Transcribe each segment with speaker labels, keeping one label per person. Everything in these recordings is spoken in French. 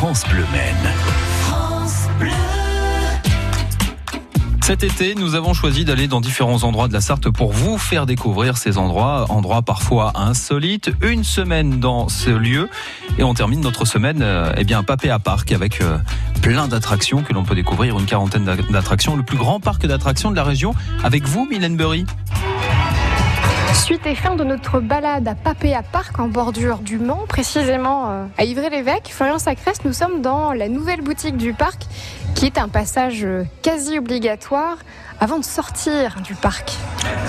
Speaker 1: France Bleu Maine. France Bleu. Cet été, nous avons choisi d'aller dans différents endroits de la Sarthe pour vous faire découvrir ces endroits, endroits parfois insolites. Une semaine dans ce lieu et on termine notre semaine euh, eh bien, Papé à Parc avec euh, plein d'attractions que l'on peut découvrir, une quarantaine d'attractions, le plus grand parc d'attractions de la région. Avec vous, Mylène Burry
Speaker 2: Suite et fin de notre balade à Papéa Parc en bordure du Mans, précisément euh, à Ivry-l'Évêque, Florian Sacrest, nous sommes dans la nouvelle boutique du parc qui est un passage euh, quasi obligatoire avant de sortir du parc.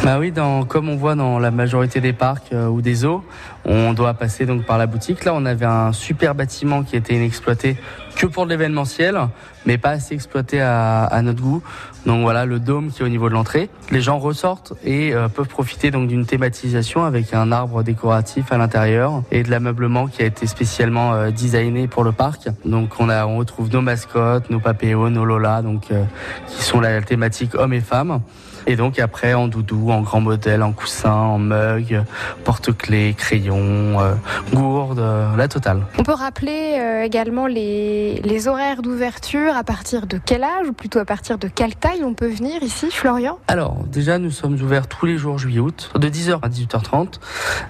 Speaker 3: Bah oui, comme on voit dans la majorité des parcs euh, ou des zoos, on doit passer donc par la boutique. Là, on avait un super bâtiment qui était inexploité que pour l'événementiel, mais pas assez exploité à, à, notre goût. Donc voilà, le dôme qui est au niveau de l'entrée. Les gens ressortent et euh, peuvent profiter donc d'une thématisation avec un arbre décoratif à l'intérieur et de l'ameublement qui a été spécialement euh, designé pour le parc. Donc on a, on retrouve nos mascottes, nos papéos, nos lolas, donc euh, qui sont la thématique hommes et femmes. Et donc après en doudou, en grand modèle, en coussin, en mug, porte-clés, crayon, euh, gourde, euh, la totale.
Speaker 2: On peut rappeler euh, également les, les horaires d'ouverture, à partir de quel âge ou plutôt à partir de quelle taille on peut venir ici, Florian?
Speaker 3: Alors déjà nous sommes ouverts tous les jours juillet-août, de 10h à 18h30.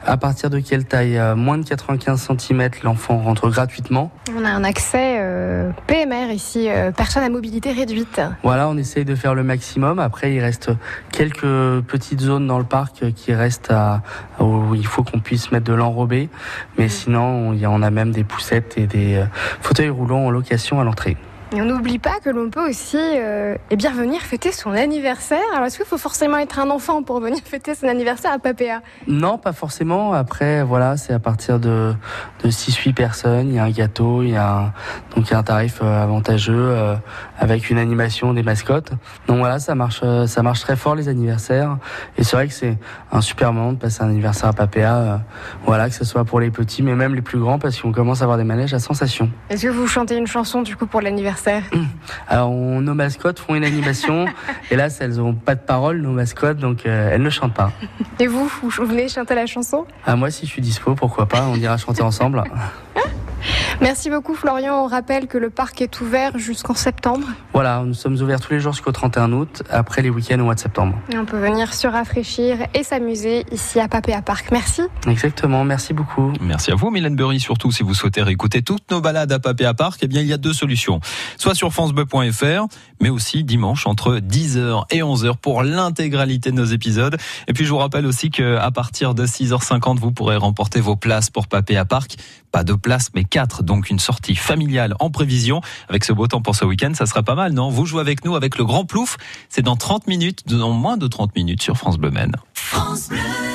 Speaker 3: À partir de quelle taille Moins de 95 cm, l'enfant rentre gratuitement.
Speaker 2: On a un accès euh, PMR ici, euh, personne à mobilité réduite.
Speaker 3: Voilà, on essaye de faire le maximum. Après il reste quelques petites zones dans le parc qui restent à, où il faut qu'on puisse mettre de l'enrobé. Mais sinon, on, a même des poussettes et des euh, fauteuils roulants en location à l'entrée.
Speaker 2: Et on n'oublie pas que l'on peut aussi euh, eh bien venir fêter son anniversaire. Alors est-ce qu'il faut forcément être un enfant pour venir fêter son anniversaire à Papéa?
Speaker 3: Non, pas forcément. Après, voilà, c'est à partir de, de 6-8 personnes. Il y a un gâteau, il y a un, donc il y a un tarif euh, avantageux euh, avec une animation des mascottes. Donc voilà, ça marche, euh, ça marche très fort les anniversaires. Et c'est vrai que c'est un super moment de passer un anniversaire à Papéa. Euh, voilà, que ce soit pour les petits, mais même les plus grands, parce qu'on commence à avoir des manèges à sensation.
Speaker 2: Est-ce que vous chantez une chanson du coup pour l'anniversaire?
Speaker 3: Alors, on, nos mascottes font une animation. là, elles n'ont pas de parole, nos mascottes, donc euh, elles ne chantent pas.
Speaker 2: Et vous, vous venez chanter la chanson?
Speaker 3: Ah, Moi, si je suis dispo, pourquoi pas On ira chanter ensemble.
Speaker 2: Merci beaucoup Florian. On rappelle que le parc est ouvert jusqu'en septembre.
Speaker 3: Voilà, nous sommes ouverts tous les jours jusqu'au 31 août, après les week-ends au mois de septembre.
Speaker 2: Et on peut venir se rafraîchir et s'amuser ici à Papéa Parc. Merci.
Speaker 3: Exactement, merci beaucoup.
Speaker 1: Merci à vous Mylène Burry, surtout si vous souhaitez réécouter toutes nos balades à Papéa Parc, eh bien il y a deux solutions. Soit sur francebleu.fr, mais aussi dimanche entre 10h et 11h pour l'intégralité de nos épisodes. Et puis je vous rappelle aussi qu'à partir de 6h50, vous pourrez remporter vos places pour Papéa Parc. Pas deux places, mais quatre. Donc une sortie familiale en prévision. Avec ce beau temps pour ce week-end, ça sera pas mal, non? Vous jouez avec nous avec le Grand Plouf. C'est dans 30 minutes, dans moins de 30 minutes sur France Bleu. France Bleu.